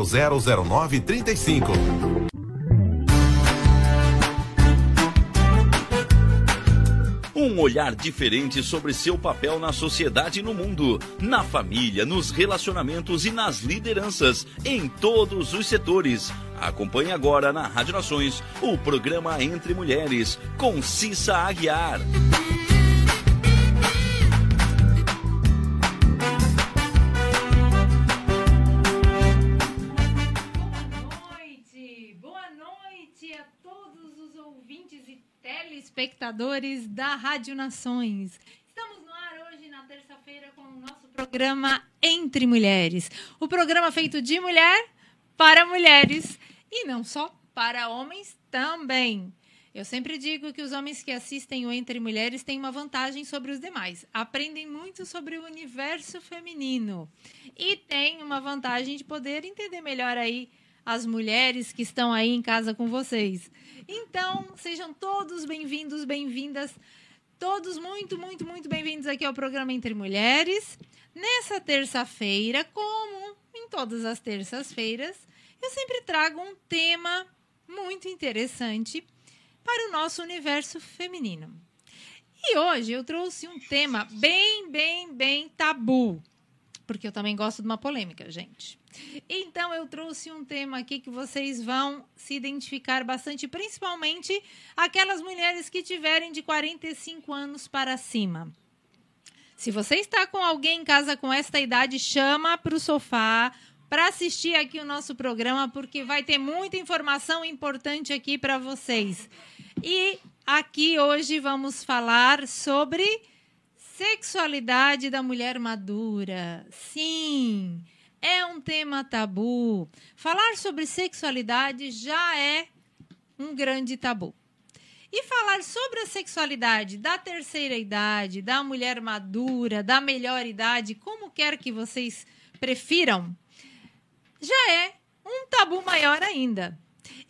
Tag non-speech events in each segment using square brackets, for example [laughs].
000935. Um olhar diferente sobre seu papel na sociedade e no mundo, na família, nos relacionamentos e nas lideranças, em todos os setores. Acompanhe agora na Rádio Nações o programa Entre Mulheres, com Cissa Aguiar. Telespectadores da Rádio Nações. Estamos no ar hoje, na terça-feira, com o nosso programa Entre Mulheres. O programa feito de mulher para mulheres e não só para homens também. Eu sempre digo que os homens que assistem o Entre Mulheres têm uma vantagem sobre os demais. Aprendem muito sobre o universo feminino. E têm uma vantagem de poder entender melhor aí as mulheres que estão aí em casa com vocês. Então, sejam todos bem-vindos, bem-vindas, todos muito, muito, muito bem-vindos aqui ao programa Entre Mulheres. Nessa terça-feira, como em todas as terças-feiras, eu sempre trago um tema muito interessante para o nosso universo feminino. E hoje eu trouxe um tema bem, bem, bem tabu, porque eu também gosto de uma polêmica, gente. Então eu trouxe um tema aqui que vocês vão se identificar bastante, principalmente aquelas mulheres que tiverem de 45 anos para cima. Se você está com alguém em casa com esta idade, chama para o sofá para assistir aqui o nosso programa, porque vai ter muita informação importante aqui para vocês. E aqui hoje vamos falar sobre sexualidade da mulher madura. Sim, é um tema tabu. Falar sobre sexualidade já é um grande tabu. E falar sobre a sexualidade da terceira idade, da mulher madura, da melhor idade, como quer que vocês prefiram, já é um tabu maior ainda.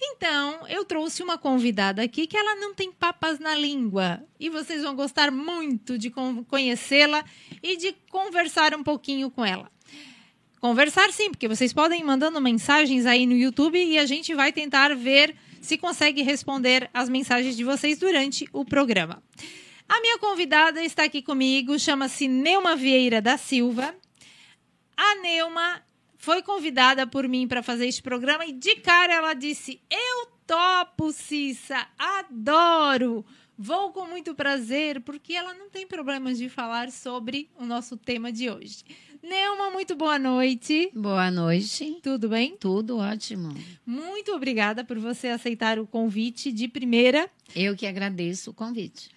Então, eu trouxe uma convidada aqui que ela não tem papas na língua. E vocês vão gostar muito de con- conhecê-la e de conversar um pouquinho com ela. Conversar sim, porque vocês podem ir mandando mensagens aí no YouTube e a gente vai tentar ver se consegue responder as mensagens de vocês durante o programa. A minha convidada está aqui comigo, chama-se Neuma Vieira da Silva. A Neuma foi convidada por mim para fazer este programa e de cara ela disse: Eu topo, Cissa, adoro. Vou com muito prazer, porque ela não tem problemas de falar sobre o nosso tema de hoje. Neuma, muito boa noite. Boa noite. Tudo bem? Tudo ótimo. Muito obrigada por você aceitar o convite de primeira. Eu que agradeço o convite.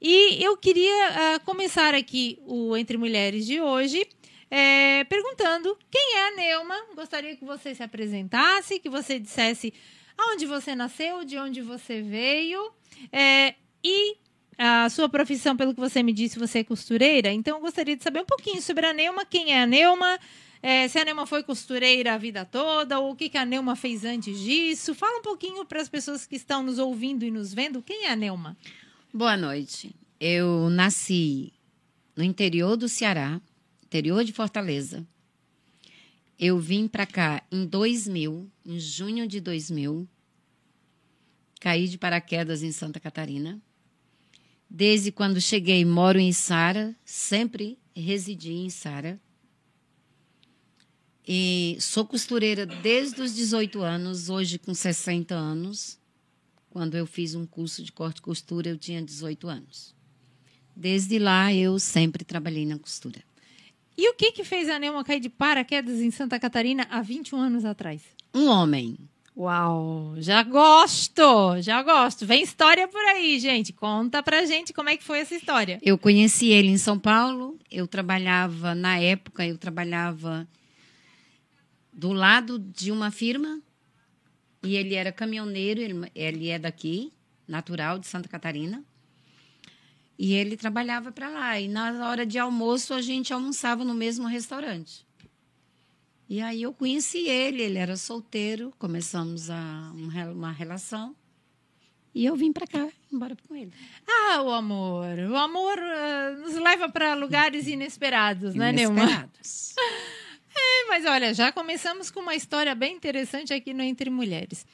E eu queria ah, começar aqui o Entre Mulheres de hoje eh, perguntando quem é a Neuma. Gostaria que você se apresentasse, que você dissesse aonde você nasceu, de onde você veio eh, e a sua profissão, pelo que você me disse, você é costureira. Então, eu gostaria de saber um pouquinho sobre a Neuma, quem é a Neuma, eh, se a Neuma foi costureira a vida toda, ou o que, que a Neuma fez antes disso. Fala um pouquinho para as pessoas que estão nos ouvindo e nos vendo, quem é a Neuma? Boa noite. Eu nasci no interior do Ceará, interior de Fortaleza. Eu vim para cá em 2000, em junho de 2000. Caí de paraquedas em Santa Catarina. Desde quando cheguei, moro em Sara, sempre residi em Sara. E sou costureira desde os 18 anos, hoje com 60 anos. Quando eu fiz um curso de corte e costura, eu tinha 18 anos. Desde lá, eu sempre trabalhei na costura. E o que que fez a Neuma cair de paraquedas em Santa Catarina há 21 anos atrás? Um homem. Uau, já gosto, já gosto. Vem história por aí, gente. Conta pra gente como é que foi essa história. Eu conheci ele em São Paulo. Eu trabalhava, na época, eu trabalhava do lado de uma firma. E ele era caminhoneiro, ele, ele é daqui, natural de Santa Catarina. E ele trabalhava para lá. E na hora de almoço, a gente almoçava no mesmo restaurante. E aí eu conheci ele, ele era solteiro, começamos a, um uma relação. E eu vim para cá, embora com ele. Ah, o amor. O amor ah, nos leva pra lugares inesperados, né, Neuma? Inesperados. [laughs] É, mas olha, já começamos com uma história bem interessante aqui no Entre Mulheres.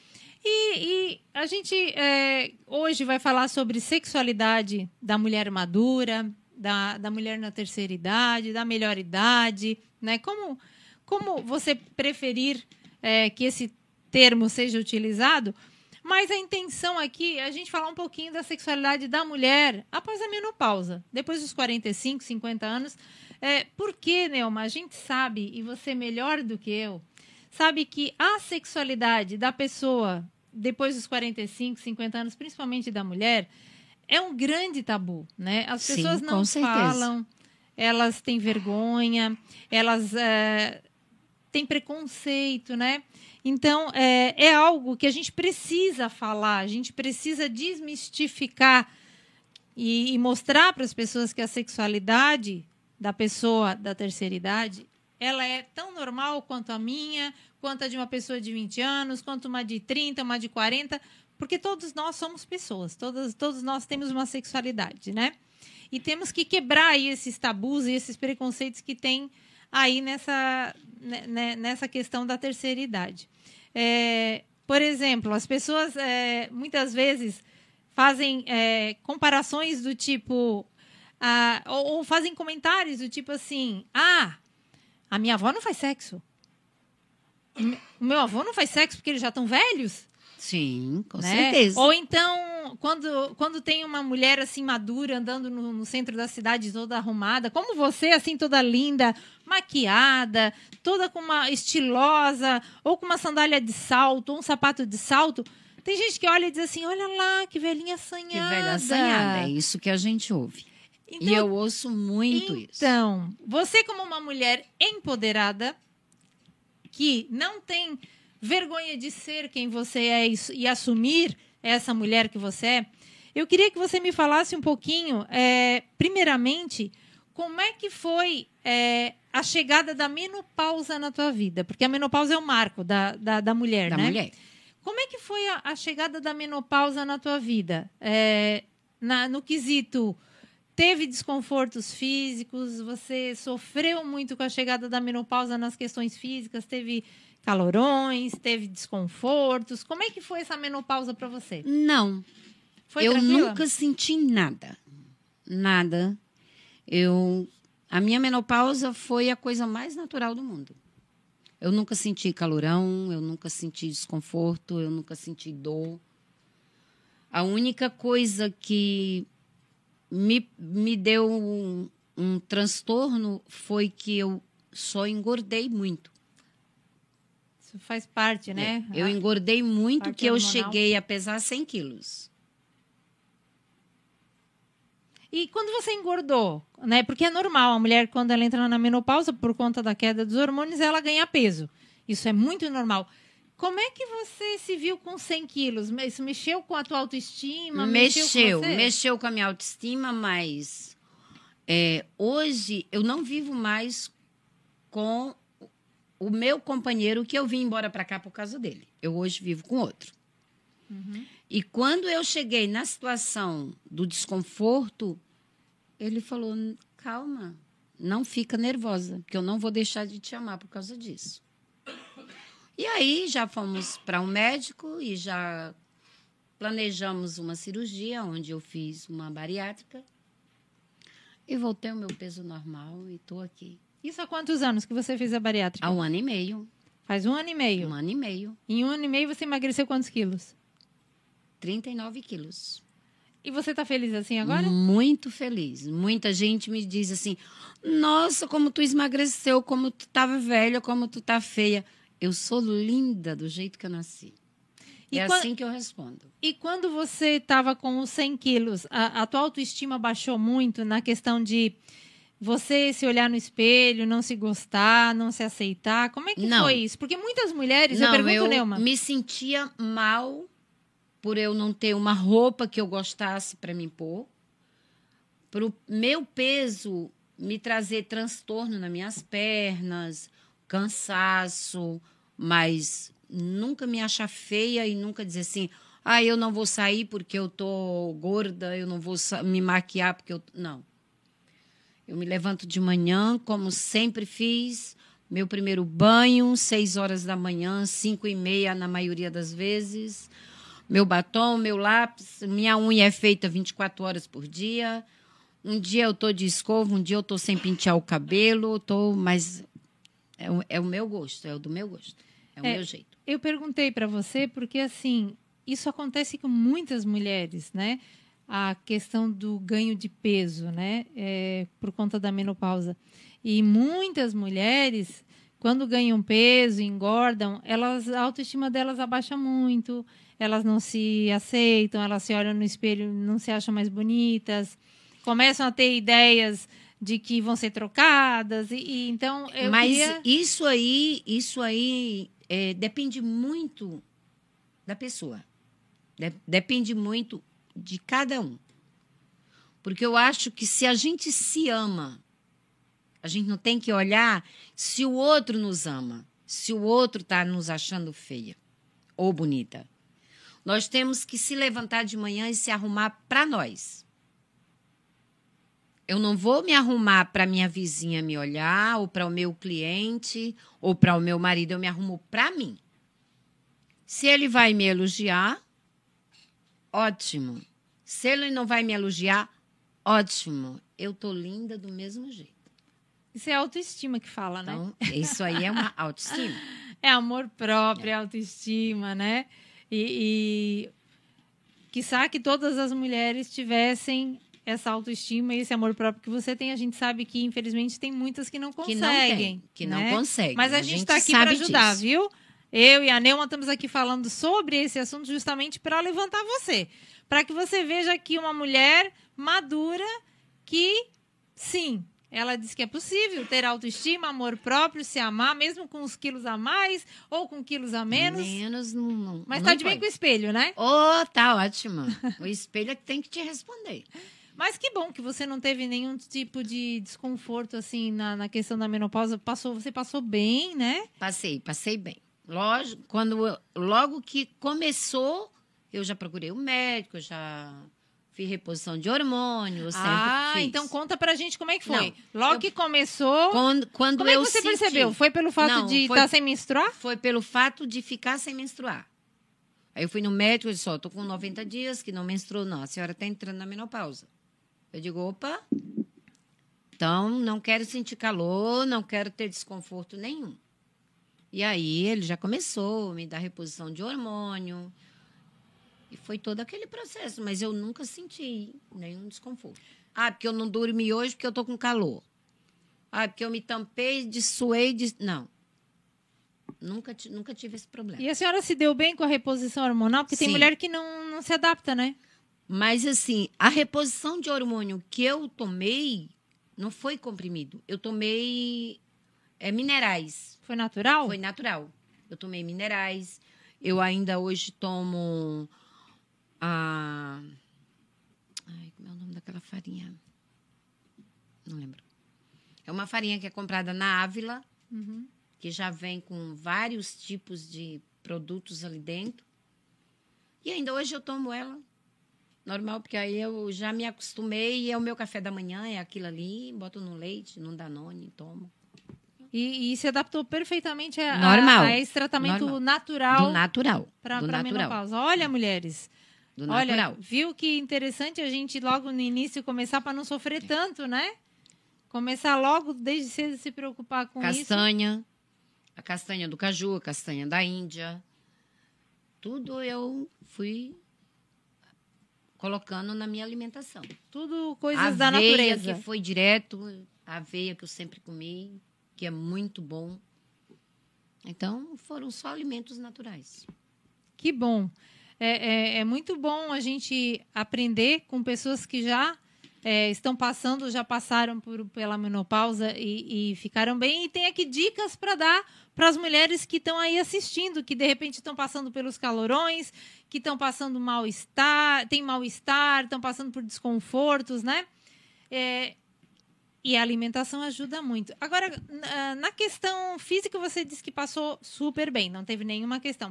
E, e a gente é, hoje vai falar sobre sexualidade da mulher madura, da, da mulher na terceira idade, da melhor idade, né? Como, como você preferir é, que esse termo seja utilizado, mas a intenção aqui é a gente falar um pouquinho da sexualidade da mulher após a menopausa, depois dos 45, 50 anos. É, porque, Neuma, a gente sabe, e você melhor do que eu, sabe que a sexualidade da pessoa depois dos 45, 50 anos, principalmente da mulher, é um grande tabu, né? As Sim, pessoas não com certeza. falam, elas têm vergonha, elas é, têm preconceito, né? Então, é, é algo que a gente precisa falar, a gente precisa desmistificar e, e mostrar para as pessoas que a sexualidade da pessoa da terceira idade ela é tão normal quanto a minha, quanto a de uma pessoa de 20 anos, quanto uma de 30, uma de 40, porque todos nós somos pessoas, todos, todos nós temos uma sexualidade, né? E temos que quebrar aí esses tabus e esses preconceitos que tem aí nessa, né, né, nessa questão da terceira idade. É, por exemplo, as pessoas é, muitas vezes fazem é, comparações do tipo. ah, ou, ou fazem comentários do tipo assim: ah, a minha avó não faz sexo. O me- O meu avô não faz sexo porque eles já estão velhos? Sim, com né? certeza. Ou então, quando, quando tem uma mulher assim madura andando no, no centro da cidade toda arrumada, como você, assim, toda linda, maquiada, toda com uma estilosa, ou com uma sandália de salto, ou um sapato de salto. Tem gente que olha e diz assim: olha lá, que velhinha Que assanhada. velha assanhada. É isso que a gente ouve. Então, e eu ouço muito isso. Então, você como uma mulher empoderada, que não tem vergonha de ser quem você é e, e assumir essa mulher que você é, eu queria que você me falasse um pouquinho, é, primeiramente, como é que foi é, a chegada da menopausa na tua vida? Porque a menopausa é o marco da, da, da mulher, Da né? mulher. Como é que foi a, a chegada da menopausa na tua vida? É, na- no quesito, teve desconfortos físicos? Você sofreu muito com a chegada da menopausa nas questões físicas? Teve calorões? Teve desconfortos? Como é que foi essa menopausa para você? Não, Foi eu tranquila? nunca senti nada. Nada. Eu a minha menopausa foi a coisa mais natural do mundo. Eu nunca senti calorão, eu nunca senti desconforto, eu nunca senti dor. A única coisa que me, me deu um, um transtorno foi que eu só engordei muito. Isso faz parte, né? Eu Ah, engordei muito parte que eu hormonal. cheguei a pesar 100 quilos. E quando você engordou, né? Porque é normal, a mulher, quando ela entra na menopausa, por conta da queda dos hormônios, ela ganha peso. Isso é muito normal. Como é que você se viu com 100 quilos? Isso mexeu com a tua autoestima? Mexeu, com você? mexeu com a minha autoestima, mas é, hoje eu não vivo mais com o meu companheiro que eu vim embora para cá por causa dele. Eu hoje vivo com outro. Uhum. E quando eu cheguei na situação do desconforto, ele falou: calma, não fica nervosa, que eu não vou deixar de te amar por causa disso. E aí já fomos para um médico e já planejamos uma cirurgia onde eu fiz uma bariátrica e voltei ao meu peso normal e estou aqui Isso há quantos anos que você fez a bariátrica? há um ano e meio. Faz um ano e meio. Um ano e meio, Em um ano e meio você emagreceu quantos quilos? 39 quilos. E você tá feliz assim agora? Muito feliz. Muita gente me diz assim: Nossa, como tu emagreceu, como tu estava velha, como tu tá feia. Eu sou linda do jeito que eu nasci. E é quan- assim que eu respondo. E quando você estava com os 100 quilos, a, a tua autoestima baixou muito na questão de você se olhar no espelho, não se gostar, não se aceitar? Como é que Não. foi isso? Porque muitas mulheres, eu Não, pergunto, eu Neuma, me sentia mal por eu não ter uma roupa que eu gostasse para me pôr. Para o meu peso me trazer transtorno nas minhas pernas, cansaço, mas nunca me achar feia e nunca dizer assim: ah, eu não vou sair porque eu tô gorda, eu não vou me maquiar porque eu. Não. Eu me levanto de manhã, como sempre fiz, meu primeiro banho, seis horas da manhã, cinco e meia na maioria das vezes. Meu batom, meu lápis, minha unha é feita 24 horas por dia. Um dia eu tô de escova, um dia eu tô sem pentear o cabelo, tô, mas é, o- é o meu gosto, é o do meu gosto, é o É. meu jeito. eu perguntei para você porque assim, isso acontece com muitas mulheres, né? A questão do ganho de peso, né? É, por conta da menopausa. E muitas mulheres, quando ganham peso, engordam, elas, a autoestima delas abaixa muito, elas não se aceitam, elas se olham no espelho, não se acham mais bonitas, começam a ter ideias de que vão ser trocadas, e, e então Mas queria... isso aí, isso aí é, depende muito da pessoa. De- depende muito de cada um. Porque eu acho que se a gente se ama, a gente não tem que olhar se o outro nos ama, se o outro está nos achando feia ou bonita. Nós temos que se levantar de manhã e se arrumar para nós. Eu não vou me arrumar para minha vizinha me olhar, ou para o meu cliente, ou para o meu marido. Eu me arrumo para mim. Se ele vai me elogiar, ótimo. Se ele não vai me elogiar, ótimo. Eu tô linda do mesmo jeito. Isso é autoestima que fala, né? Então, isso aí é uma autoestima. [laughs] É amor próprio, é autoestima, né? E, e que todas as mulheres tivessem essa autoestima e esse amor próprio que você tem. A gente sabe que, infelizmente, tem muitas que não Que conseguem. não tem, que não né? consegue. Mas a, A gente está aqui para ajudar, disso. viu? Eu e a Neuma estamos aqui falando sobre esse assunto justamente para levantar você. Para que você veja aqui uma mulher madura que, sim, ela diz que é possível ter autoestima, amor próprio, se amar, mesmo com uns quilos a mais ou com quilos a menos. Menos não. não Mas não tá de bem com o espelho, né? Ô, tá ótimo. O espelho é que tem que te responder. Mas que bom que você não teve nenhum tipo de desconforto assim na, na questão da menopausa. Passou, você passou bem, né? Passei, passei bem. Lógico, quando eu- logo que começou, eu já procurei o médico, eu já fiz reposição de hormônio, eu sempre Ah, fiz. então conta pra gente como é que foi. Não, Logo eu- que começou, quando, quando como é que você senti- percebeu? Foi pelo fato Não, de estar sem menstruar? Foi pelo fato de ficar sem menstruar. Aí eu fui no médico e disse, ó, tô com 90 dias que não menstruou, não. A senhora está entrando na menopausa. Eu digo, opa, então não quero sentir calor, não quero ter desconforto nenhum. E aí ele já começou a me dar reposição de hormônio. E foi todo aquele processo, mas eu nunca senti nenhum desconforto. Ah, porque eu não dormi hoje porque eu tô com calor. Ah, porque eu me tampei de suei de... Não. Nunca, nunca tive esse problema. E a senhora se deu bem com a reposição hormonal? Porque tem Sim. mulher que não, não se adapta, né? Mas, assim, a reposição de hormônio que eu tomei não foi comprimido. Eu tomei é, minerais. Foi natural? Foi natural. Eu tomei minerais. Eu ainda hoje tomo a. Ai, como é o nome daquela farinha? Não lembro. É uma farinha que é comprada na Ávila, Uhum. que já vem com vários tipos de produtos ali dentro. E ainda hoje eu tomo ela. Normal, porque aí eu já me acostumei e é o meu café da manhã, é aquilo ali, boto no leite, no Danone, tomo. E, e se adaptou perfeitamente a, Normal. a, a esse tratamento Normal. natural Do natural. para a menopausa. Olha, mulheres. Do Olha, natural. viu que interessante a gente logo no início começar para não sofrer tanto, né? Começar logo desde cedo se preocupar com isso. castanha, a castanha do caju, a castanha da Índia. Tudo eu fui colocando na minha alimentação. Tudo coisas a da aveia natureza. que foi direto, a aveia que eu sempre comi, que é muito bom. Então, foram só alimentos naturais. Que bom. É, é, é muito bom a gente aprender com pessoas que já é, estão passando, já passaram por, pela menopausa e, e ficaram bem. E tem aqui dicas para dar para as mulheres que estão aí assistindo, que de repente estão passando pelos calorões, que estão passando mal-estar, tem mal-estar, estão passando por desconfortos, né? É, e a alimentação ajuda muito. Agora, na- questão física, você disse que passou super bem, não teve nenhuma questão.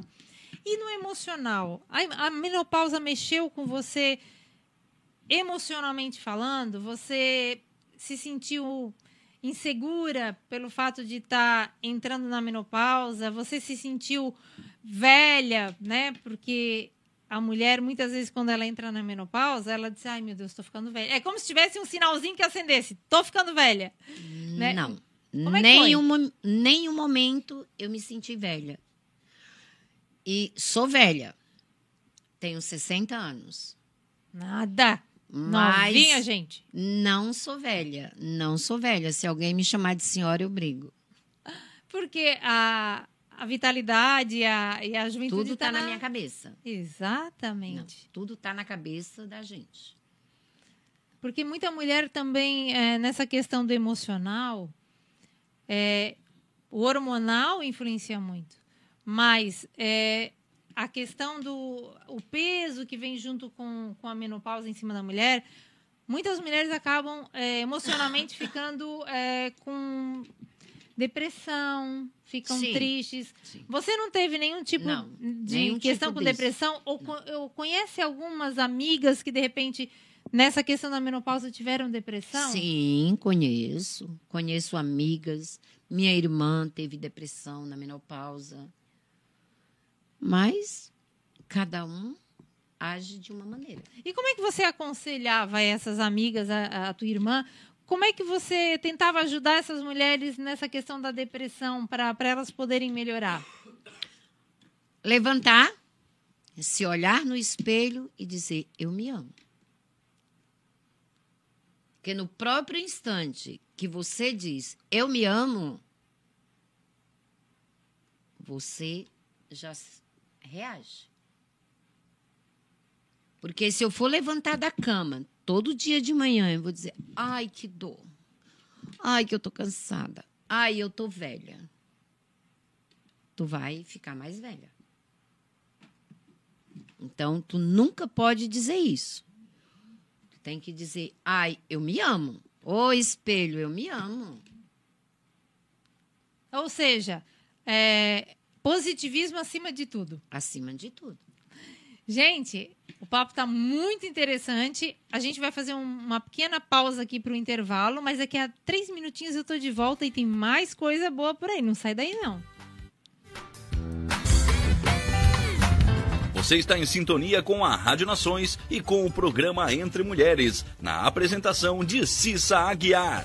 E no emocional? A, menopausa mexeu com você emocionalmente falando? Você se sentiu insegura pelo fato de estar entrando na menopausa? Você se sentiu velha, né? Porque a mulher, muitas vezes, quando ela entra na menopausa, ela diz: Ai, meu Deus, estou ficando velha. É como se tivesse um sinalzinho que acendesse: Tô ficando velha. Né? Não. Como é nenhum, nenhum momento eu me senti velha. E sou velha. Tenho 60 anos. Nada. Mas Novinha, gente. não sou velha. Não sou velha. Se alguém me chamar de senhora, eu brigo. Porque a, a vitalidade e a, e a juventude Tudo tá está na minha cabeça. Não, Exatamente. tudo está na cabeça da gente. Porque muita mulher também, é, nessa questão do emocional, é, o hormonal influencia muito. Mas é, a questão do o peso que vem junto com, com a menopausa em cima da mulher, muitas mulheres acabam é, emocionalmente ficando é, com depressão, ficam Sim. tristes. Sim. Você não teve nenhum tipo Não, de nenhum questão tipo com disso. depressão? Ou, ou conhece algumas amigas que, de repente, nessa questão da menopausa tiveram depressão? Sim, conheço. Conheço amigas. Minha irmã teve depressão na menopausa. Mas cada um age de uma maneira. E como é que você aconselhava essas amigas, a, a tua irmã? Como é que você tentava ajudar essas mulheres nessa questão da depressão para elas poderem melhorar? Levantar, se olhar no espelho e dizer: Eu me amo. Porque no próprio instante que você diz: Eu me amo, você já reage. Porque se eu for levantar da cama todo dia de manhã, eu vou dizer: Ai, que dor. Ai, que eu tô cansada. Ai, eu tô velha. Tu vai ficar mais velha. Então, tu nunca pode dizer isso. Tu tem que dizer, ai, eu me amo. Ô, espelho, eu me amo. Ou seja, é, Positivismo acima de tudo. Acima de tudo. Gente, o papo está muito interessante. A gente vai fazer um- uma pequena pausa aqui para o intervalo, mas daqui a três minutinhos eu estou de volta e tem mais coisa boa por aí. Não sai daí, não. Você está em sintonia com a Rádio Nações e com o programa Entre Mulheres, na apresentação de Cissa Aguiar.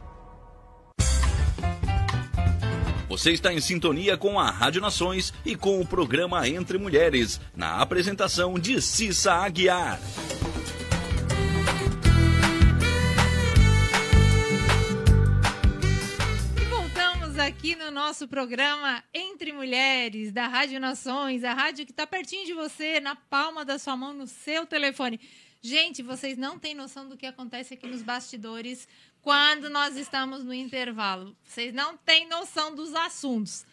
Você está em sintonia com a Rádio Nações e com o programa Entre Mulheres, na apresentação de Cissa Aguiar. E voltamos aqui no nosso programa Entre Mulheres, da Rádio Nações, a rádio que está pertinho de você, na palma da sua mão, no seu telefone. Gente, vocês não têm noção do que acontece aqui nos bastidores quando nós estamos no intervalo. Vocês não têm noção dos assuntos.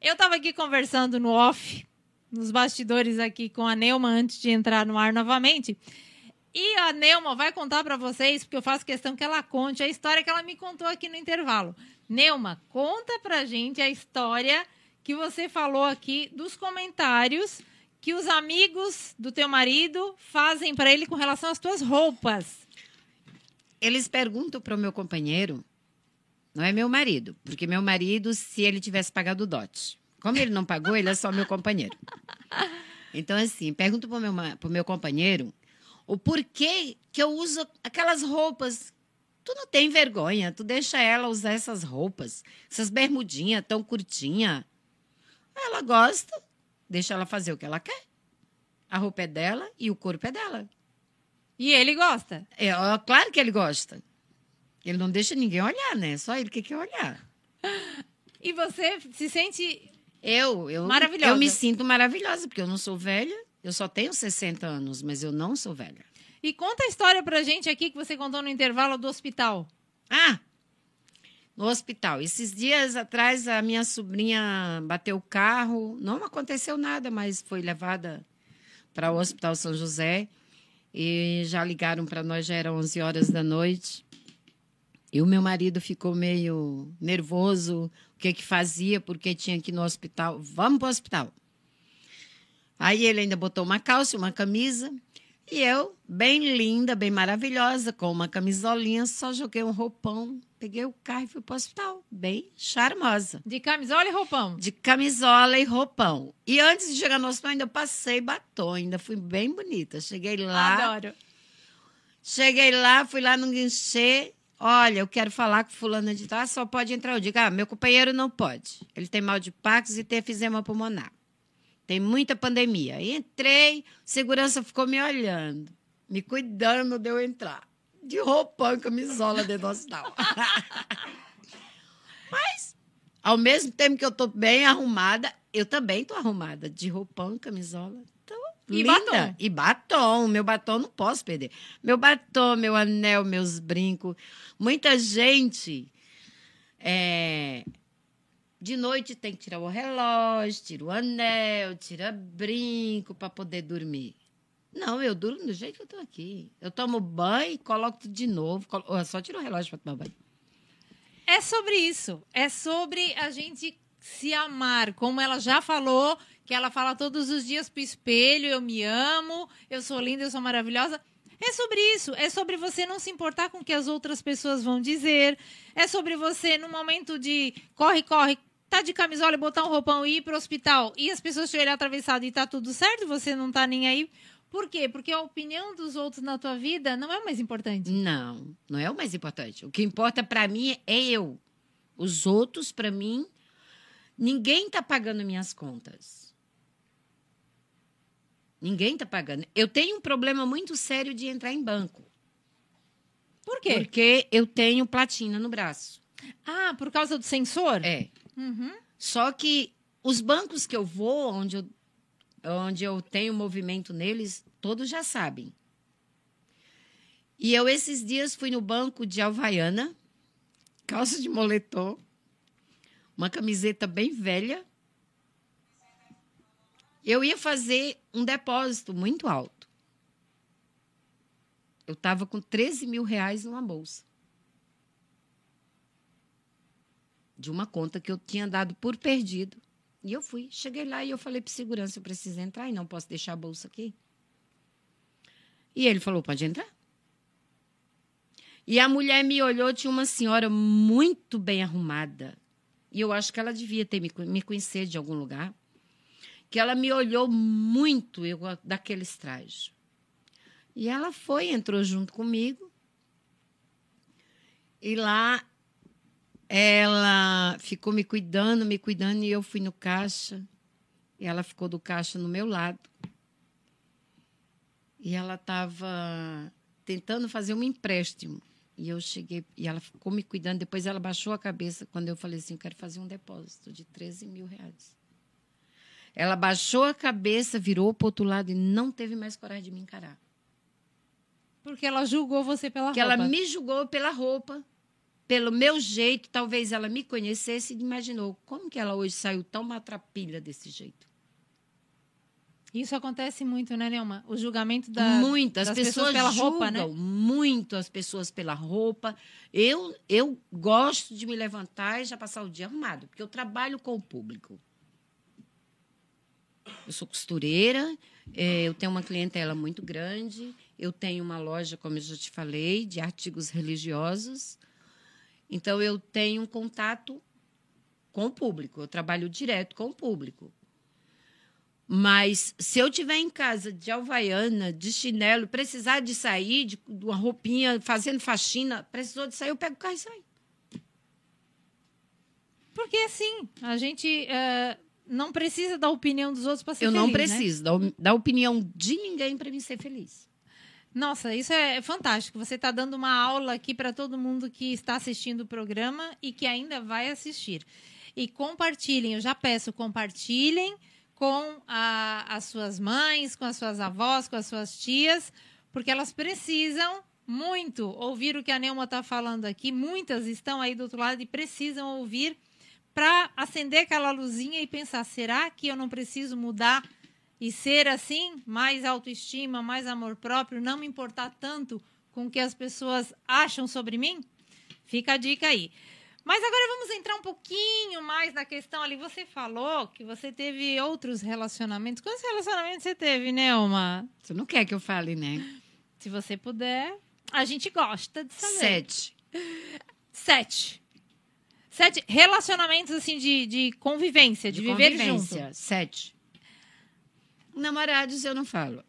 Eu estava aqui conversando no off, nos bastidores aqui com a Neuma antes de entrar no ar novamente. E a Neuma vai contar para vocês, porque eu faço questão que ela conte a história que ela me contou aqui no intervalo. Neuma, conta pra gente a história que você falou aqui dos comentários que os amigos do teu marido fazem para ele com relação às tuas roupas. Eles perguntam para o meu companheiro, não é meu marido, porque meu marido, se ele tivesse pagado o dote. Como ele não pagou, ele é só meu companheiro. Então, assim, pergunto para o meu, meu companheiro o porquê que eu uso aquelas roupas. Tu não tem vergonha, tu deixa ela usar essas roupas, essas bermudinhas tão curtinha. Ela gosta, deixa ela fazer o que ela quer. A roupa é dela e o corpo é dela. E ele gosta. É, ó, claro que ele gosta. Ele não deixa ninguém olhar, né? Só ele que quer olhar. E você se sente. Eu, eu, Maravilhosa. eu me sinto maravilhosa, porque eu não sou velha. Eu só tenho 60 anos, mas eu não sou velha. E conta a história pra gente aqui que você contou no intervalo do hospital. Ah! No hospital. Esses dias atrás, a minha sobrinha bateu o carro. Não aconteceu nada, mas foi levada para o Hospital São José. E já ligaram para nós, já eram 11 horas da noite. E o meu marido ficou meio nervoso, o que que fazia, porque tinha que ir no hospital. Vamos para o hospital. Aí ele ainda botou uma calça, uma camisa, e eu, bem linda, bem maravilhosa, com uma camisolinha, só joguei um roupão, peguei o carro e fui para o hospital, bem charmosa. De camisola e roupão. De camisola e roupão. E antes de chegar no hospital, ainda passei batom, ainda fui bem bonita. Cheguei lá, Adoro. cheguei lá, fui lá no guichê. Olha, eu quero falar com fulana de tal, ah, só pode entrar. Eu digo, ah, meu companheiro não pode. Ele tem mal de Parkinson e tem efizema pulmonar. Tem muita pandemia. Entrei, segurança ficou me olhando, me cuidando de eu entrar. De roupão e camisola dentro do hospital. [laughs] Mas, ao mesmo tempo que eu tô bem arrumada, eu também tô arrumada. De roupão e camisola. Tô E linda. batom. E batom. Meu batom não posso perder. Meu batom, meu anel, meus brincos. Muita gente... É, de noite tem que tirar o relógio, tira o anel, tira brinco para poder dormir. Não, eu durmo do jeito que eu tô aqui. Eu tomo banho, coloco tudo de novo. colo- Eu só tiro o relógio para tomar banho. É sobre isso. É sobre a gente se amar. Como ela já falou, que ela fala todos os dias pro espelho: eu me amo, eu sou linda, eu sou maravilhosa. É sobre isso. É sobre você não se importar com o que as outras pessoas vão dizer. É sobre você, no momento de corre, corre, tá de camisola e botar um roupão e ir pro hospital e as pessoas te olhar atravessado e tá tudo certo, você não tá nem aí. Por quê? Porque a opinião dos outros na tua vida não é o mais importante. Não, não é o mais importante. O que importa para mim é eu. Os outros, para mim, ninguém tá pagando minhas contas. Ninguém tá pagando. Eu tenho um problema muito sério de entrar em banco. Por quê? Porque eu tenho platina no braço. Ah, por causa do sensor? É. Uhum. Só que os bancos que eu vou, onde eu, onde eu tenho movimento neles, todos já sabem. E eu, esses dias, fui no banco de Alvaiana, calça de moletom, uma camiseta bem velha. Eu ia fazer um depósito muito alto. Eu estava com 13 mil reais numa bolsa. de uma conta que eu tinha dado por perdido. E eu fui. Cheguei lá e eu falei para segurança, eu preciso entrar e não posso deixar a bolsa aqui. E ele falou, pode entrar. E a mulher me olhou, tinha uma senhora muito bem arrumada. E eu acho que ela devia ter me, me conhecer de algum lugar. Que ela me olhou muito eu, daqueles trajes. E ela foi, entrou junto comigo. E lá ela ficou me cuidando, me cuidando, e eu fui no caixa. E ela ficou do caixa no meu lado. E ela estava tentando fazer um empréstimo. E eu cheguei, e ela ficou me cuidando. Depois ela baixou a cabeça quando eu falei assim: eu quero fazer um depósito de 13 mil reais. Ela baixou a cabeça, virou para o outro lado e não teve mais coragem de me encarar. Porque ela julgou você pela Porque roupa. ela me julgou pela roupa, pelo meu jeito. Talvez ela me conhecesse e imaginou como que ela hoje saiu tão matrapilha desse jeito. Isso acontece muito, né, Neuma? O julgamento da, muito. As das pessoas, pela julgam roupa, né? muito as pessoas pela roupa. Eu, eu gosto de me levantar e já passar o dia arrumado, porque eu trabalho com o público. Eu sou costureira, eh, eu tenho uma clientela muito grande, eu tenho uma loja, como eu já te falei, de artigos religiosos. Então, eu tenho um contato com o público, eu trabalho direto com o público. Mas se eu tiver em casa de alvaiana, de chinelo, precisar de sair, de, de uma roupinha, fazendo faxina, precisou de sair, eu pego o carro e saio. Porque assim, a gente eh, não precisa da opinião dos outros para ser eu feliz, não né? preciso da, da opinião de ninguém para me ser feliz. Nossa, isso é fantástico. Você está dando uma aula aqui para todo mundo que está assistindo o programa e que ainda vai assistir. E compartilhem, eu já peço, compartilhem com a- as suas mães, com as suas avós, com as suas tias, porque elas precisam muito ouvir o que a Neuma está falando aqui. Muitas estão aí do outro lado e precisam ouvir para acender aquela luzinha e pensar: será que eu não preciso mudar e ser assim, mais autoestima, mais amor próprio, não me importar tanto com o que as pessoas acham sobre mim? Fica a dica aí. Mas agora vamos entrar um pouquinho mais na questão ali. Você falou que você teve outros relacionamentos. Quantos relacionamentos você teve, Nelma? Você não quer que eu fale, né? Se você puder, a gente gosta de saber. Sete. Sete. Sete relacionamentos, assim, de, de convivência, de, viver convivência. junto. Sete. Namorados eu não falo.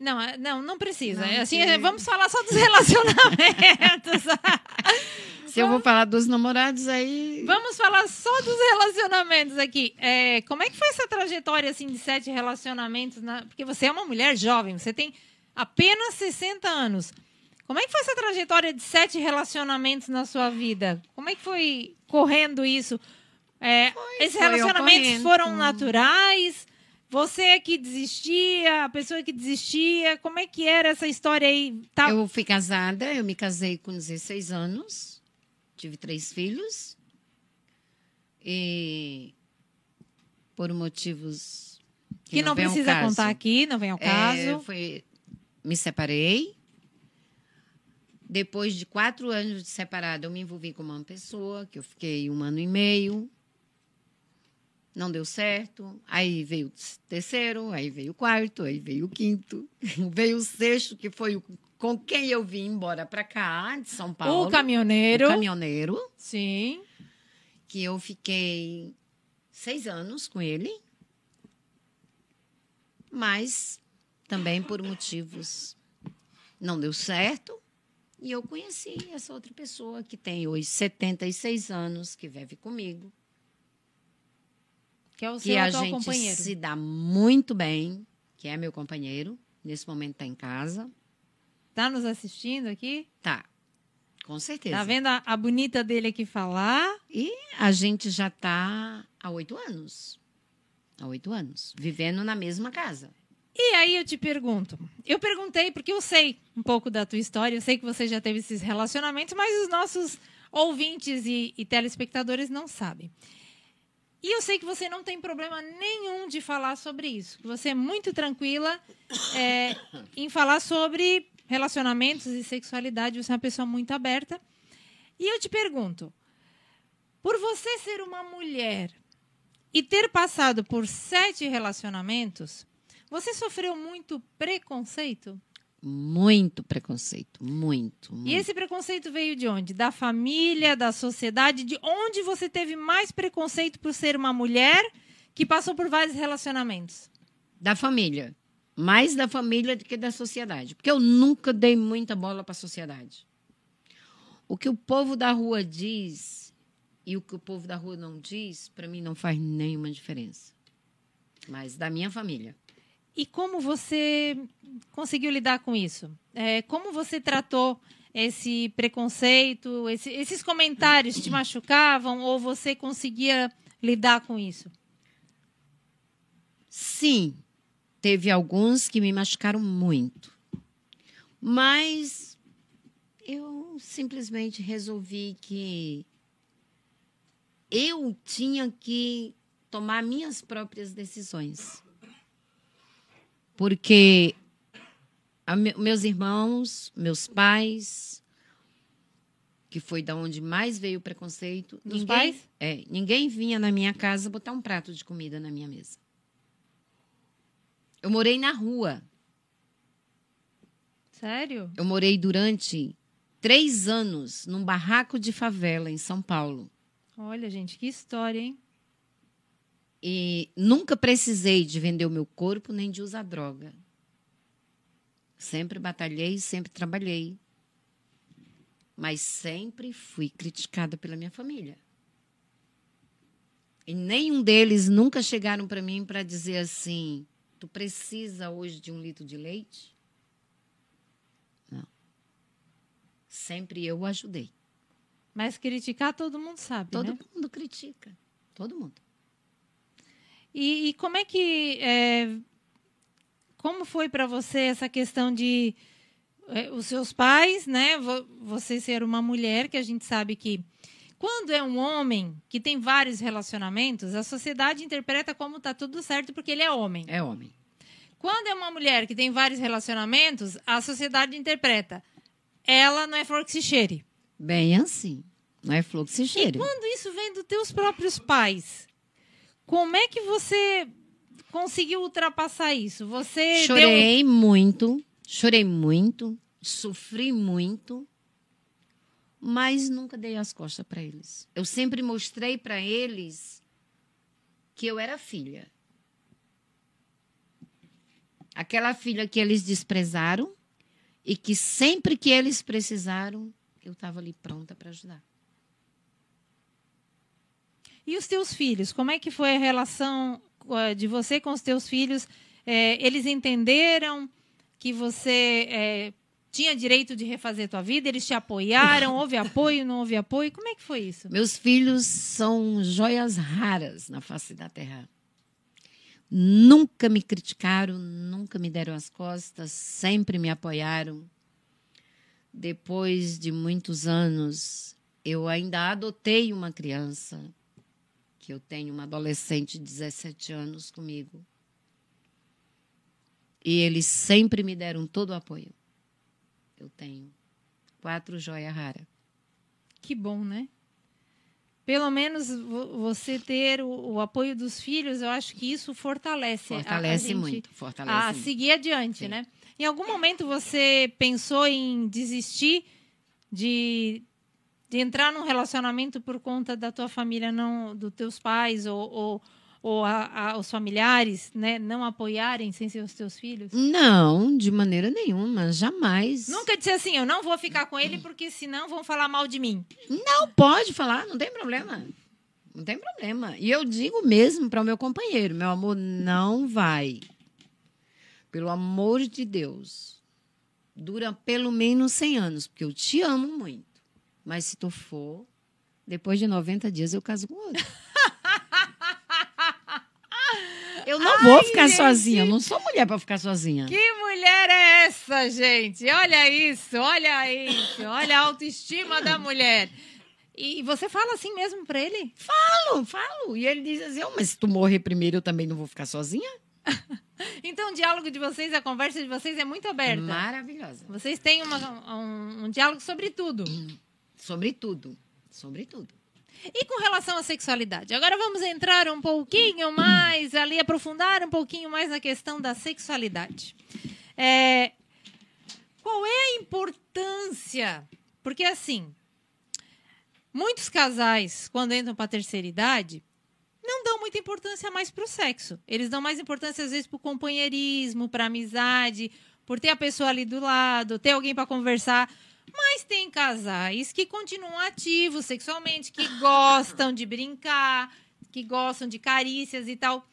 Não, é- não, não precisa. Não, É assim, que- vamos falar só dos [laughs] relacionamentos. [laughs] Se eu vou falar dos namorados, aí. vamos falar só dos relacionamentos aqui. É, como é que foi essa trajetória, assim, de sete relacionamentos? na- Porque você é uma mulher jovem, você tem apenas 60 anos. Como é que foi essa trajetória de sete relacionamentos na sua vida? Como é que foi correndo isso? É, esses foi relacionamentos ocorrendo. foram naturais? Você é que desistia, a pessoa que desistia? Como é que era essa história aí? Tá- Eu fui casada, eu me casei com 16 anos, tive três filhos. E por motivos que, que não, ao precisa contar aqui, não vem ao é, caso. foi, me separei. Depois de quatro anos de separada, eu me envolvi com uma pessoa, que eu fiquei um ano e meio. Não deu certo. Aí veio o terceiro, aí veio o quarto, aí veio o quinto. [laughs] veio o sexto, que foi o, com quem eu vim embora para cá, de São Paulo. o caminhoneiro. O caminhoneiro Sim. que eu fiquei seis anos com ele, mas também por motivos não deu certo. E eu conheci essa outra pessoa que tem hoje 76 anos, que vive comigo, Que é o que seu a atual gente companheiro. se dá muito bem, que é meu companheiro. Nesse momento está em casa. Tá nos assistindo aqui? Tá, com certeza. Tá vendo a, a bonita dele aqui falar? E a gente já está há oito anos. Há oito anos, vivendo na mesma casa. E aí eu te pergunto. Eu perguntei porque eu sei um pouco da tua história, eu sei que você já teve esses relacionamentos, mas os nossos ouvintes e, e telespectadores não sabem. E eu sei que você não tem problema nenhum de falar sobre isso. Você é muito tranquila é, [coughs] em falar sobre relacionamentos e sexualidade. Você é uma pessoa muito aberta. E eu te pergunto: por você ser uma mulher e ter passado por sete relacionamentos, você sofreu muito preconceito? Muito preconceito, muito. muito. E esse preconceito veio de onde? Da família, da sociedade? De onde você teve mais preconceito por ser uma mulher que passou por vários relacionamentos? Da família. Mais da família do que da sociedade. Porque eu nunca dei muita bola para a sociedade. O que o povo da rua diz e o que o povo da rua não diz, para mim não faz nenhuma diferença. Mas da minha família. E como você conseguiu lidar com isso? É, como você tratou esse preconceito? esse- esses comentários te machucavam ou você conseguia lidar com isso? Sim, teve alguns que me machucaram muito. Mas eu simplesmente resolvi que eu tinha que tomar minhas próprias decisões. Porque a me- meus irmãos, meus pais, que foi da onde mais veio o preconceito, Dos ninguém, pais? É, ninguém vinha na minha casa botar um prato de comida na minha mesa. Eu morei na rua. Sério? Eu morei durante três anos num barraco de favela em São Paulo. Olha, gente, que história, hein? E nunca precisei de vender o meu corpo nem de usar droga. Sempre batalhei, sempre trabalhei. Mas sempre fui criticada pela minha família. E nenhum deles nunca chegaram para mim para dizer assim: tu precisa hoje de um litro de leite? Não. Sempre eu o ajudei. Mas criticar todo mundo sabe, Todo né? mundo critica. Todo mundo. E, e como é que é, como foi para você essa questão de é, os seus pais, né? vo- Você ser uma mulher, que a gente sabe que quando é um homem que tem vários relacionamentos, a sociedade interpreta como tá tudo certo porque ele é homem. É homem. quando é uma mulher que tem vários relacionamentos, a sociedade interpreta. Ela não é flor que se cheire. Bem assim. Não é flor que se E cheire. quando isso vem dos teus próprios pais, como é que você conseguiu ultrapassar isso? Você deu... Chorei muito, chorei muito, sofri muito, mas nunca dei as costas para eles. Eu sempre mostrei para eles que eu era filha. Aquela filha que eles desprezaram e que sempre que eles precisaram, eu estava ali pronta para ajudar. E os teus filhos? Como é que foi a relação eh, de você com os teus filhos? Eh, eles entenderam que você eh, tinha direito de refazer tua vida? Eles te apoiaram? [laughs] Houve apoio? Não houve apoio? Como é que foi isso? Meus filhos são joias raras na face da terra. Nunca me criticaram, nunca me deram as costas, sempre me apoiaram. Depois de muitos anos, eu ainda adotei uma criança, que eu tenho uma adolescente de 17 anos comigo. E eles sempre me deram todo o apoio. Eu tenho quatro joias raras. Que bom, né? Pelo menos vo- você ter o, o apoio dos filhos, eu acho que isso fortalece. a- a Fortalece gente muito, fortalece A muito. seguir adiante, Sim. né? Em algum momento você pensou em desistir de, de entrar num relacionamento por conta da tua família, não dos teus pais ou, ou, ou a- a- os familiares, né? Não apoiarem sem ser os teus filhos? Não, de maneira nenhuma, jamais. Nunca disse assim, eu não vou ficar com ele porque senão vão falar mal de mim. Não pode falar, não tem problema. Não tem problema. E eu digo mesmo para o meu companheiro, meu amor, não vai. Pelo amor de Deus. Dura pelo menos 100 anos, porque eu te amo muito. Mas se tu for, depois de 90 dias eu caso com outro. [laughs] Eu não vou ficar gente. sozinha, eu não sou mulher para ficar sozinha. Que mulher é essa, gente? Olha isso, olha isso, olha a autoestima da mulher. E você fala assim mesmo pra ele? Falo, falo. E ele diz assim: "Oh, mas se tu morrer primeiro, eu também não vou ficar sozinha? [laughs] Então o diálogo de vocês, a conversa de vocês é muito aberta. Maravilhosa. Vocês têm uma- um, um diálogo sobre tudo. Sobre tudo. Sobre tudo. E com relação à sexualidade? Agora vamos entrar um pouquinho mais, ali, aprofundar um pouquinho mais na questão da sexualidade. É, qual é a importância? Porque, assim, muitos casais, quando entram para a terceira idade, não dão muita importância mais para o sexo. Eles dão mais importância, às vezes, para o companheirismo, para amizade, por ter a pessoa ali do lado, ter alguém para conversar. Mas tem casais que continuam ativos sexualmente, que gostam de brincar, que gostam de carícias e tal.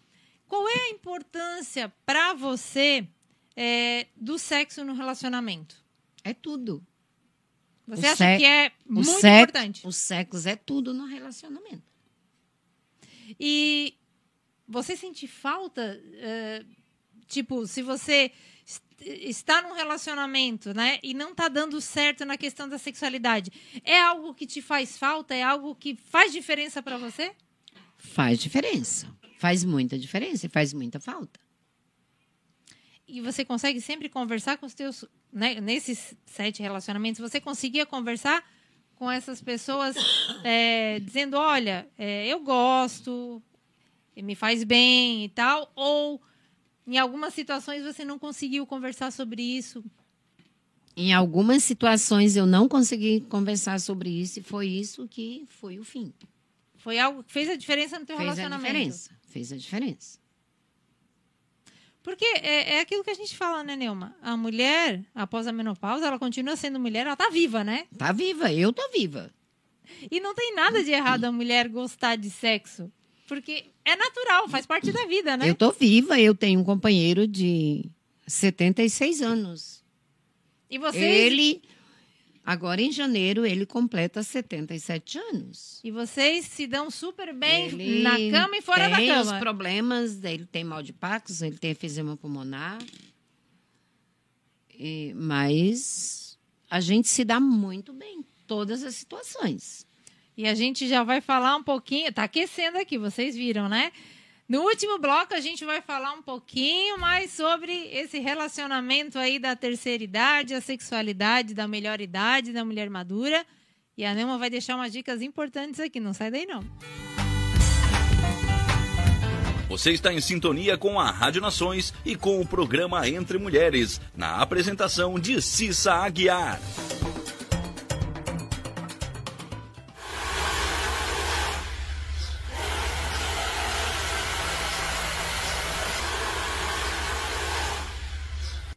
Qual é a importância para você é, do sexo no relacionamento? É tudo. Você O acha que é O muito sexo- importante? O sexo é tudo no relacionamento. E você sente falta, eh, tipo, se você está num relacionamento, né, e não está dando certo na questão da sexualidade, é algo que te faz falta? É algo que faz diferença para você? Faz diferença. Faz muita diferença e faz muita falta. E você consegue sempre conversar com os teus, né, nesses sete relacionamentos, você conseguia conversar com essas pessoas eh, dizendo, olha, eh, eu gosto, me faz bem e tal, ou em algumas situações você não conseguiu conversar sobre isso. Em algumas situações eu não consegui conversar sobre isso e foi isso que foi o fim. Foi algo que fez a diferença no teu Fez a relacionamento. diferença. Fez a diferença. Porque é, é aquilo que a gente fala, né, Neuma? A mulher, após a menopausa, ela continua sendo mulher, ela tá viva, né? Tá viva, eu tô viva. E não tem nada de errado a mulher gostar de sexo. Porque é natural, faz parte da vida, né? Eu tô viva, eu tenho um companheiro de 76 anos. E vocês, Ele, agora em janeiro, ele completa 77 anos. e vocês se dão super bem Ele na cama e fora da tem os cama. problemas, ele tem mal de Parkinson, ele tem efizema pulmonar. E- mas a gente se dá muito bem em todas as situações. E a gente já vai falar um pouquinho, tá aquecendo aqui, vocês viram, né? No último bloco, a gente vai falar um pouquinho mais sobre esse relacionamento aí da terceira idade, a sexualidade da melhor idade da mulher madura. E a Neuma vai deixar umas dicas importantes aqui, não sai daí não. Você está em sintonia com a Rádio Nações e com o programa Entre Mulheres, na apresentação de Cissa Aguiar.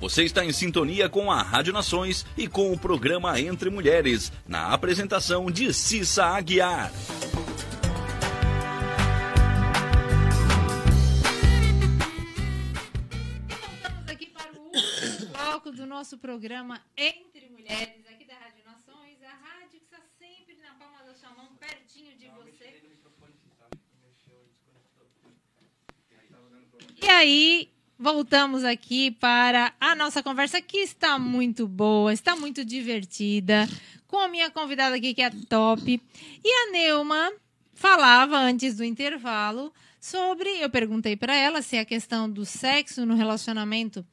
Você está em sintonia com a Rádio Nações e com o programa Entre Mulheres, na apresentação de Cissa Aguiar. Voltamos aqui para o último bloco do nosso programa Entre Mulheres, aqui da Rádio Nações, a rádio que está sempre na palma da sua mão, pertinho de você. E aí, voltamos aqui para a nossa conversa que está muito boa, está muito divertida, com a minha convidada aqui que é top. E a Neuma falava antes do intervalo sobre, eu perguntei para ela se a questão do sexo no relacionamento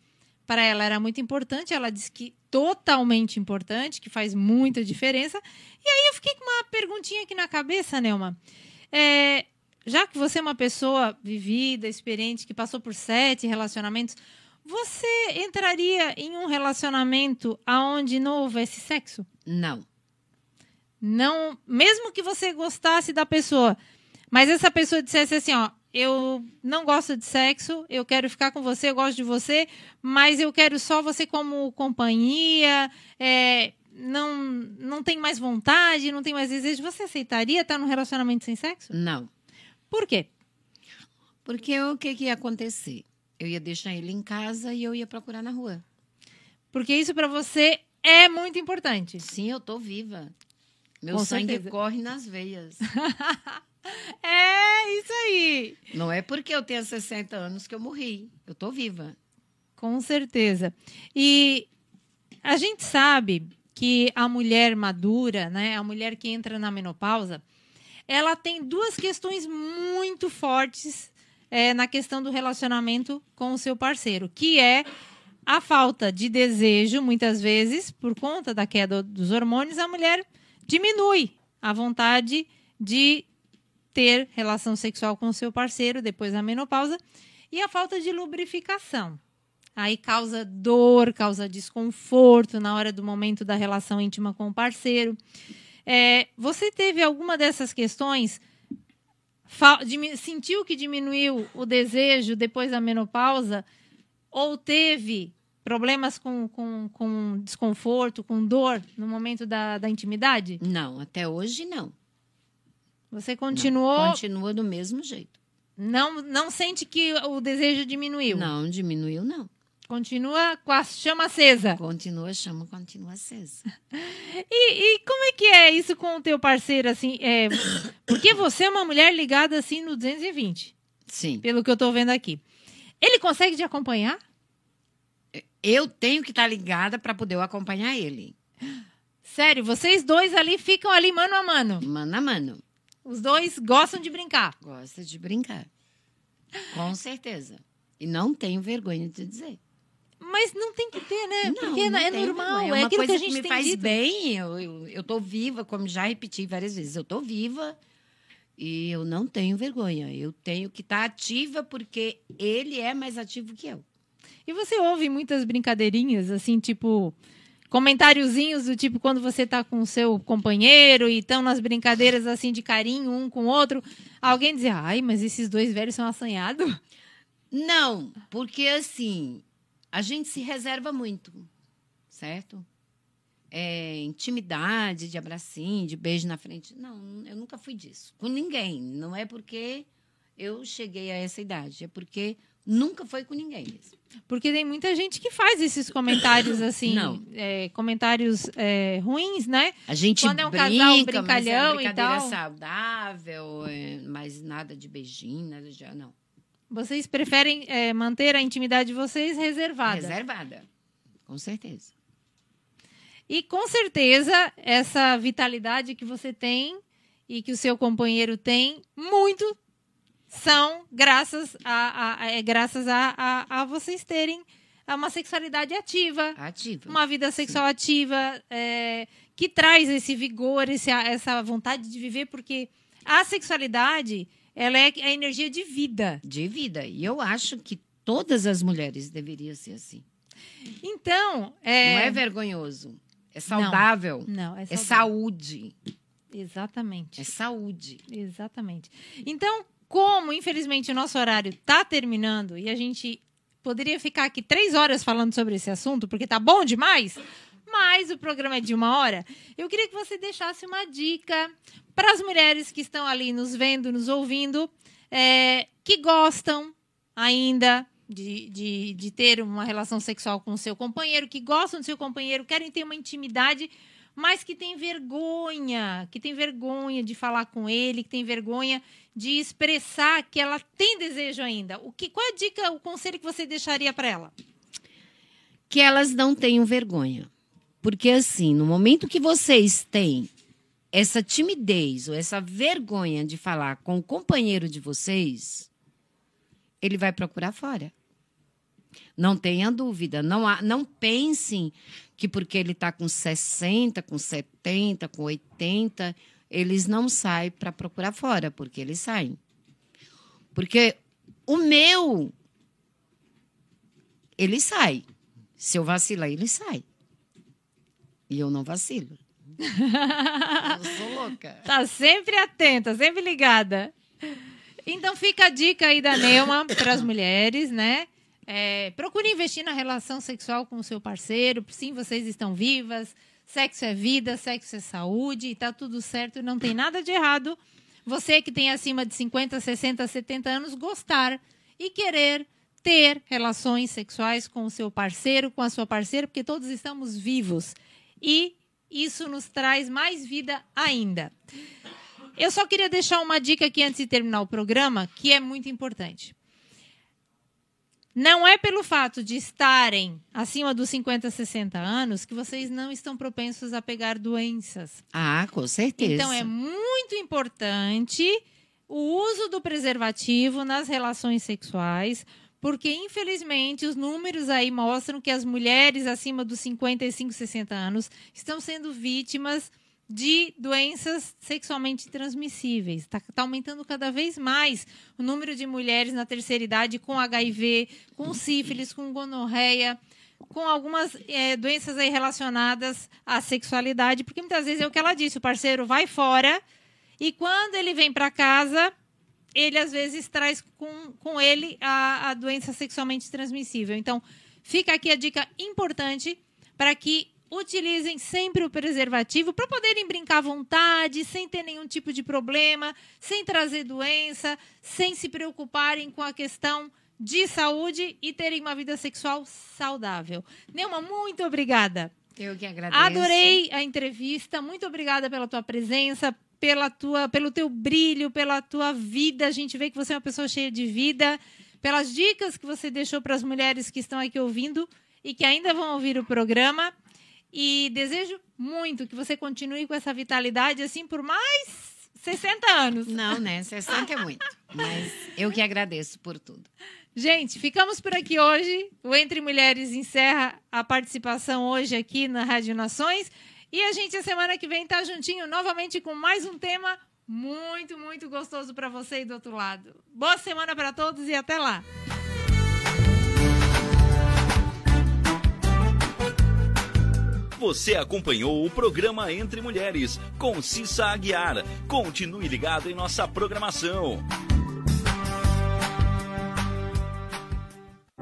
para ela era muito importante, ela disse que totalmente importante, que faz muita diferença. E aí eu fiquei com uma perguntinha aqui na cabeça, Neuma. É, já que você é uma pessoa vivida, experiente, que passou por sete relacionamentos, você entraria em um relacionamento aonde não houvesse sexo? Não. Não, mesmo que você gostasse da pessoa, mas essa pessoa dissesse assim, ó, eu não gosto de sexo, eu quero ficar com você, eu gosto de você, mas eu quero só você como companhia, é, não, não tem mais vontade, não tem mais desejo. Você aceitaria estar num relacionamento sem sexo? Não. Por quê? Porque o que, que ia acontecer? Eu ia deixar ele em casa e eu ia procurar na rua. Porque isso para você é muito importante. Sim, eu tô viva. Meu Com sangue certeza. corre nas veias. [laughs] É isso aí. Não é porque eu tenho 60 anos que eu morri. Eu tô viva. Com certeza. E a gente sabe que a mulher madura, né, a mulher que entra na menopausa, ela tem duas questões muito fortes é, na questão do relacionamento com o seu parceiro, que é a falta de desejo, muitas vezes, por conta da queda dos hormônios, a mulher diminui a vontade de ter relação sexual com o seu parceiro depois da menopausa e a falta de lubrificação. Aí causa dor, causa desconforto na hora do momento da relação íntima com o parceiro. É, você teve alguma dessas questões? Sentiu que diminuiu o desejo depois da menopausa? Ou teve problemas com, com, com desconforto, com dor no momento da, da intimidade? Não, até hoje não. Você continuou. Continua do mesmo jeito. Não, não sente que o desejo diminuiu? Não, diminuiu, não. Continua com a chama acesa. Continua, chama, continua acesa. [laughs] E, e como é que é isso com o teu parceiro, assim? É, porque você é uma mulher ligada, assim, no 220, Sim. pelo que eu tô vendo aqui. Ele consegue te acompanhar? Eu tenho que estar ligada para poder acompanhar ele. Sério, vocês dois ali ficam ali mano a mano. Mano a mano. Os dois gostam de brincar. Gosta de brincar. Com certeza. E não tenho vergonha de dizer. Mas não tem que ter, né? Porque não é normal, é, uma aquilo que a gente me tem faz dito. bem. Eu, eu, eu tô viva, como já repeti várias vezes. Eu tô viva e eu não tenho vergonha. Eu tenho que estar ativa porque ele é mais ativo que eu. E você ouve muitas brincadeirinhas, assim, tipo, comentáriozinhos do tipo quando você tá com o seu companheiro e estão nas brincadeiras, assim, de carinho um com o outro. Alguém dizer, ai, mas esses dois velhos são assanhados. Não, porque assim, a gente se reserva muito, certo? É, intimidade, de abracinho, de beijo na frente. Não, eu nunca fui disso. Com ninguém. Não é porque eu cheguei a essa idade, é porque nunca foi com ninguém mesmo. Porque tem muita gente que faz esses comentários, [coughs] assim, Não. é, comentários é, ruins, né? A gente Quando é um brinca, casal mas é brincalhão e tal. saudável, é, mas nada de beijinho, nada de... Não, Vocês preferem é, manter a intimidade de vocês reservada. reservada, com certeza. E com certeza, essa vitalidade que você tem e que o seu companheiro tem, muito são graças a, a- é graças a, a, a vocês terem uma sexualidade ativa, Ativa. uma vida sexual ativa, é, que traz esse vigor, esse, essa vontade de viver, porque a sexualidade ela é a energia de vida. De vida. E eu acho que todas as mulheres deveriam ser assim. Então, Não é, é vergonhoso. É saudável. não, é É saudável. saúde. Exatamente. É saúde. Exatamente. Então, como infelizmente o nosso horário está terminando e a gente poderia ficar aqui três horas falando sobre esse assunto, porque tá bom demais, mas o programa é de uma hora, eu queria que você deixasse uma dica para as mulheres que estão ali nos vendo, nos ouvindo, é, que gostam ainda de, de, de ter uma relação sexual com o seu companheiro, que gostam do seu companheiro, querem ter uma intimidade, mas que tem vergonha, que tem vergonha de falar com ele, que tem vergonha de expressar que ela tem desejo ainda. O que, qual é a dica, o conselho que você deixaria para ela? Que elas não tenham vergonha. Porque, assim, no momento que vocês têm essa timidez ou essa vergonha de falar com o companheiro de vocês, ele vai procurar fora. Não tenha dúvida. Não, há- não pensem que porque ele está com 60, com 70, com 80, eles não saem para procurar fora, porque eles saem. Porque o meu, ele sai. Se eu vacilar, ele sai. E eu não vacilo. [laughs] eu sou louca. Tá sempre atenta, sempre ligada. Então fica a dica aí da Neuma para as mulheres, né? É, procure investir na relação sexual com o seu parceiro. Sim, vocês estão vivas. Sexo é vida, sexo é saúde, e tá tudo certo, não tem nada de errado. Você que tem acima de 50, 60, 70 anos, gostar e querer ter relações sexuais com o seu parceiro, com a sua parceira, porque todos estamos vivos. E isso nos traz mais vida ainda. Eu só queria deixar uma dica aqui antes de terminar o programa, que é muito importante. Não é pelo fato de estarem acima dos 50, 60 anos que vocês não estão propensos a pegar doenças. Ah, com certeza. Então é muito importante o uso do preservativo nas relações sexuais, porque infelizmente os números aí mostram que as mulheres acima dos 55, 60 anos estão sendo vítimas de doenças sexualmente transmissíveis. Está tá aumentando cada vez mais o número de mulheres na terceira idade com HIV, com sífilis, com gonorreia, com algumas é, doenças aí relacionadas à sexualidade, porque muitas vezes é o que ela disse, o parceiro vai fora e quando ele vem para casa, ele às vezes traz com, com ele a, a doença sexualmente transmissível. Então, fica aqui a dica importante para que utilizem sempre o preservativo para poderem brincar à vontade, sem ter nenhum tipo de problema, sem trazer doença, sem se preocuparem com a questão de saúde e terem uma vida sexual saudável. Neuma, muito obrigada. Eu que agradeço. Adorei a entrevista. Muito obrigada pela tua presença, pela tua, pelo teu brilho, pela tua vida. A gente vê que você é uma pessoa cheia de vida, pelas dicas que você deixou para as mulheres que estão aqui ouvindo e que ainda vão ouvir o programa. E desejo muito que você continue com essa vitalidade assim por mais 60 anos. Não, né? 60 é muito. Mas eu que agradeço por tudo. Gente, ficamos por aqui hoje. O Entre Mulheres encerra a participação hoje aqui na Rádio Nações. E a gente, a semana que vem, tá juntinho novamente com mais um tema muito, muito gostoso para você e do outro lado. Boa semana para todos e até lá! Você acompanhou o programa Entre Mulheres com Cissa Aguiar. Continue ligado em nossa programação.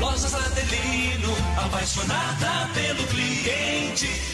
Lojas Adelino, apaixonada pelo cliente.